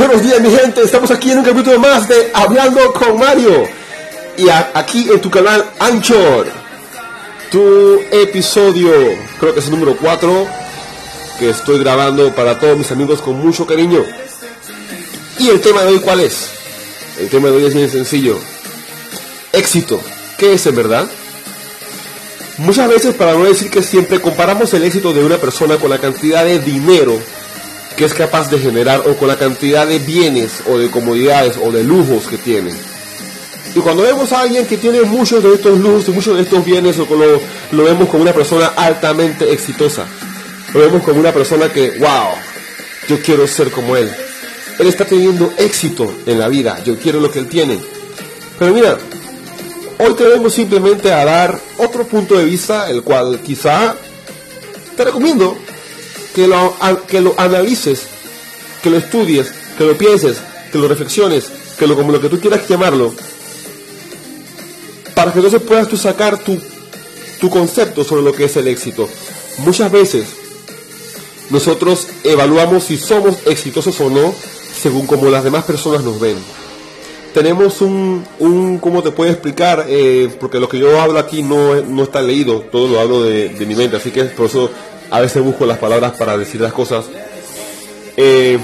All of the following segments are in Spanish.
Buenos días mi gente, estamos aquí en un capítulo más de Hablando con Mario. Y aquí en tu canal Anchor, tu episodio, creo que es el número 4, que estoy grabando para todos mis amigos con mucho cariño. Y el tema de hoy, ¿cuál es? El tema de hoy es bien sencillo. Éxito. ¿Qué es en verdad? Muchas veces, para no decir que siempre, comparamos el éxito de una persona con la cantidad de dinero que es capaz de generar o con la cantidad de bienes o de comodidades o de lujos que tiene. Y cuando vemos a alguien que tiene muchos de estos lujos y muchos de estos bienes, o lo, lo vemos como una persona altamente exitosa. Lo vemos como una persona que, wow, yo quiero ser como él. Él está teniendo éxito en la vida, yo quiero lo que él tiene. Pero mira, hoy te vengo simplemente a dar otro punto de vista, el cual quizá te recomiendo que lo, que lo analices, que lo estudies, que lo pienses, que lo reflexiones, que lo como lo que tú quieras llamarlo, para que entonces puedas tú sacar tu, tu concepto sobre lo que es el éxito. Muchas veces nosotros evaluamos si somos exitosos o no según como las demás personas nos ven. Tenemos un, un ¿cómo te puedo explicar? Eh, porque lo que yo hablo aquí no, no está leído, todo lo hablo de, de mi mente, así que por eso a veces busco las palabras para decir las cosas. Eh,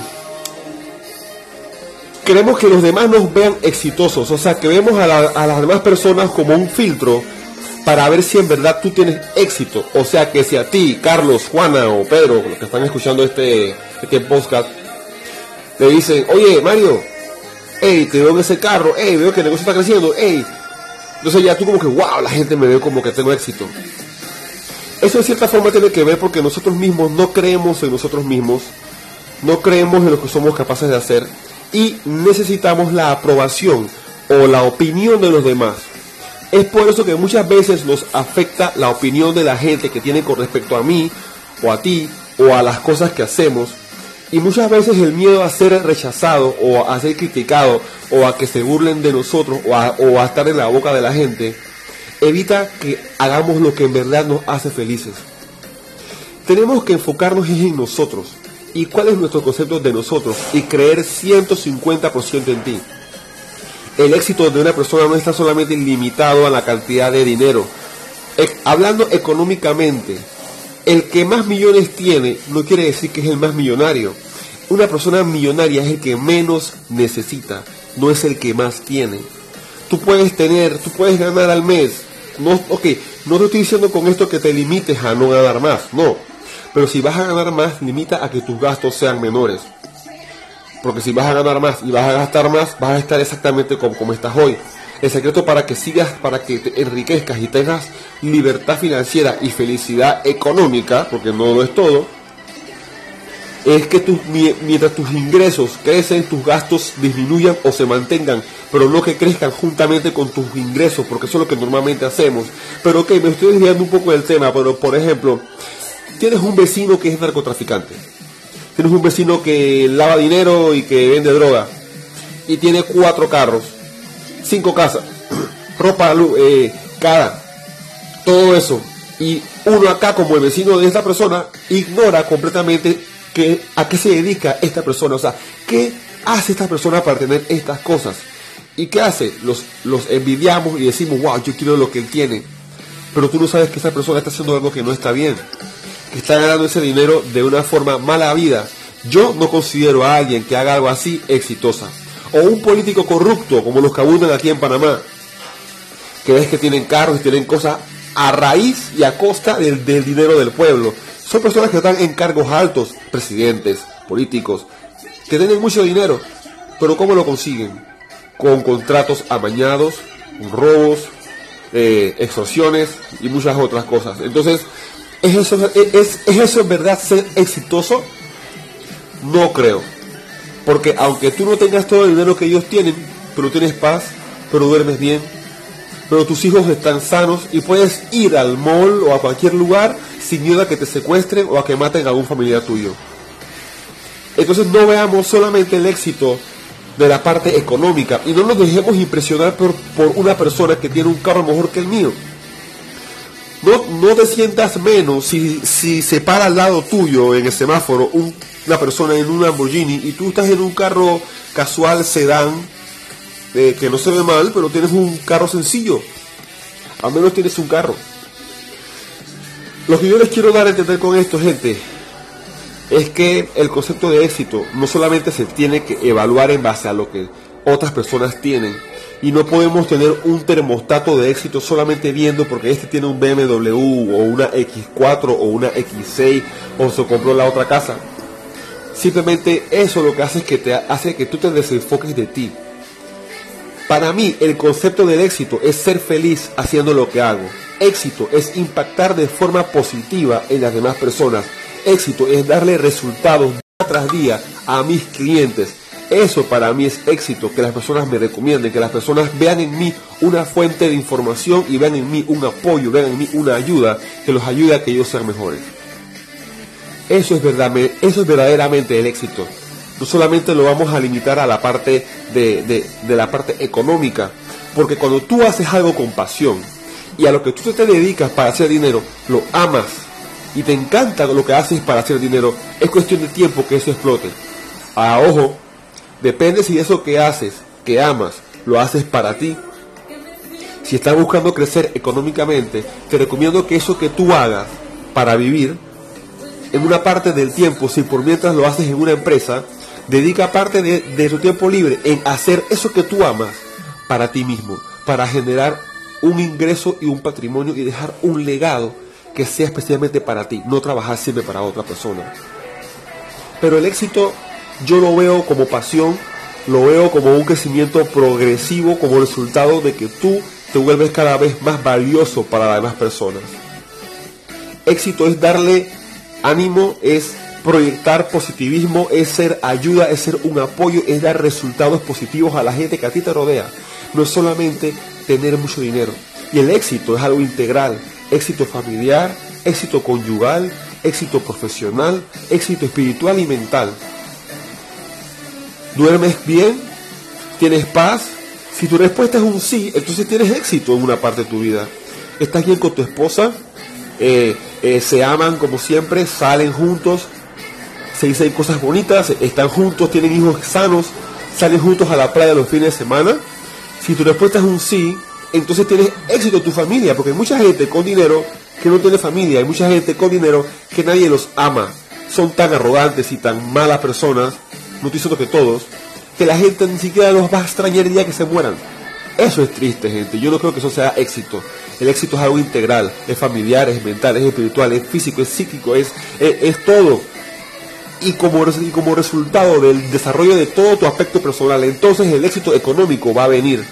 queremos que los demás nos vean exitosos, o sea, que vemos a, las demás personas como un filtro para ver si en verdad tú tienes éxito. O sea, que si a ti, Carlos, Juana o Pedro, los que están escuchando este, este podcast, te dicen, oye, Mario, hey, te veo en ese carro, hey, veo que el negocio está creciendo, hey. Entonces ya tú como que, wow, la gente me ve como que tengo éxito. Eso de cierta forma tiene que ver porque nosotros mismos no creemos en nosotros mismos, no creemos en lo que somos capaces de hacer y necesitamos la aprobación o la opinión de los demás. Es por eso que muchas veces nos afecta la opinión de la gente que tiene con respecto a mí o a ti o a las cosas que hacemos. Y muchas veces el miedo a ser rechazado o a ser criticado o a que se burlen de nosotros o a, o a estar en la boca de la gente evita que hagamos lo que en verdad nos hace felices. Tenemos que enfocarnos en nosotros y cuál es nuestro concepto de nosotros y creer 150% en ti. El éxito de una persona no está solamente limitado a la cantidad de dinero. Hablando económicamente, el que más millones tiene no quiere decir que es el más millonario. Una persona millonaria es el que menos necesita, no es el que más tiene. Tú puedes tener, tú puedes ganar al mes no, ok, no te estoy diciendo con esto que te limites a no ganar más, no. Pero si vas a ganar más, limita a que tus gastos sean menores. Porque si vas a ganar más y vas a gastar más, vas a estar exactamente como, como estás hoy. El secreto para que sigas, para que te enriquezcas y tengas libertad financiera y felicidad económica, porque no lo es todo, es que mientras tus ingresos crecen, tus gastos disminuyan o se mantengan, pero no que crezcan juntamente con tus ingresos, porque eso es lo que normalmente hacemos. Pero ok, me estoy desviando un poco del tema, pero por ejemplo, tienes un vecino que es narcotraficante, tienes un vecino que lava dinero y que vende droga, y tiene cuatro carros, cinco casas, ropa, eh, cara, todo eso. Y uno acá, como el vecino de esta persona, ignora completamente a qué se dedica esta persona, o sea, qué hace esta persona para tener estas cosas. ¿Y qué hace? Los, los envidiamos y decimos, wow, yo quiero lo que él tiene. Pero tú no sabes que esa persona está haciendo algo que no está bien, que está ganando ese dinero de una forma mala vida. Yo no considero a alguien que haga algo así exitosa. O un político corrupto, como los que abundan aquí en Panamá, que ves que tienen carros y tienen cosas a raíz y a costa del, del dinero del pueblo. Son personas que están en cargos altos, presidentes, políticos, que tienen mucho dinero, pero ¿cómo lo consiguen? Con contratos amañados, robos, eh, extorsiones y muchas otras cosas. Entonces, ¿es eso, es, ¿es eso en verdad ser exitoso? No creo. Porque aunque tú no tengas todo el dinero que ellos tienen, pero tienes paz, pero duermes bien, pero tus hijos están sanos y puedes ir al mall o a cualquier lugar sin miedo a que te secuestren o a que maten a algún familiar tuyo. Entonces no veamos solamente el éxito de la parte económica y no nos dejemos impresionar por, por una persona que tiene un carro mejor que el mío. No, no te sientas menos si, si se para al lado tuyo en el semáforo un una persona en un Lamborghini y tú estás en un carro casual, sedán, eh, que no se ve mal, pero tienes un carro sencillo. Al menos tienes un carro. Lo que yo les quiero dar a entender con esto, gente, es que el concepto de éxito no solamente se tiene que evaluar en base a lo que otras personas tienen, y no podemos tener un termostato de éxito solamente viendo porque este tiene un BMW o una X4 o una X6 o se compró la otra casa. Simplemente eso lo que hace es que te hace que tú te desenfoques de ti. Para mí el concepto del éxito es ser feliz haciendo lo que hago. Éxito es impactar de forma positiva en las demás personas. Éxito es darle resultados día tras día a mis clientes eso para mí es éxito, que las personas me recomienden, que las personas vean en mí una fuente de información y vean en mí un apoyo, vean en mí una ayuda que los ayude a que ellos sean mejores. Eso es, verdad, eso es verdaderamente el éxito. No solamente lo vamos a limitar a la parte de, de la parte económica, porque cuando tú haces algo con pasión y a lo que tú te dedicas para hacer dinero, lo amas y te encanta lo que haces para hacer dinero, es cuestión de tiempo que eso explote. A ojo, Depende si eso que haces, que amas, lo haces para ti. Si estás buscando crecer económicamente, te recomiendo que eso que tú hagas para vivir, en una parte del tiempo, si por mientras lo haces en una empresa, dedica parte de, de tu tiempo libre en hacer eso que tú amas para ti mismo, para generar un ingreso y un patrimonio y dejar un legado que sea especialmente para ti, no trabajar siempre para otra persona. Pero el éxito yo lo veo como pasión, lo veo como un crecimiento progresivo como resultado de que tú te vuelves cada vez más valioso para las demás personas. Éxito es darle ánimo, es proyectar positivismo, es ser ayuda, es ser un apoyo, es dar resultados positivos a la gente que a ti te rodea. No es solamente tener mucho dinero. Y el éxito es algo integral. Éxito familiar, éxito conyugal, éxito profesional, éxito espiritual y mental duermes bien, tienes paz. Si tu respuesta es un sí, entonces tienes éxito en una parte de tu vida. Estás bien con tu esposa, eh, eh, se aman como siempre, salen juntos, se dicen cosas bonitas, están juntos, tienen hijos sanos, salen juntos a la playa los fines de semana. Si tu respuesta es un sí, entonces tienes éxito en tu familia, porque hay mucha gente con dinero que no tiene familia, hay mucha gente con dinero que nadie los ama, son tan arrogantes y tan malas personas no estoy diciendo que todos, que la gente ni siquiera los va a extrañar el día que se mueran. Eso es triste, gente. Yo no creo que eso sea éxito. El éxito es algo integral, es familiar, es mental, es espiritual, es físico, es psíquico, es, es, todo. Y como, y como resultado del desarrollo de todo tu aspecto personal, entonces el éxito económico va a venir.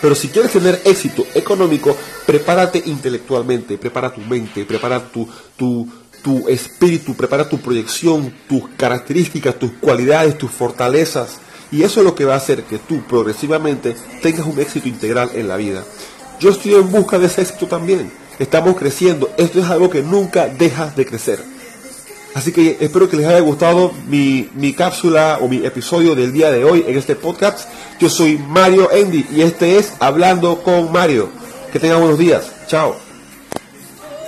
Pero si quieres tener éxito económico, prepárate intelectualmente, prepara tu mente, prepara tu, tu, tu espíritu, prepara tu proyección, tus características, tus cualidades, tus fortalezas. Y eso es lo que va a hacer que tú progresivamente tengas un éxito integral en la vida. Yo estoy en busca de ese éxito también. Estamos creciendo. Esto es algo que nunca dejas de crecer. Así que espero que les haya gustado mi, mi cápsula o mi episodio del día de hoy en este podcast. Yo soy Mario Endy y este es Hablando con Mario. Que tengan buenos días. Chao.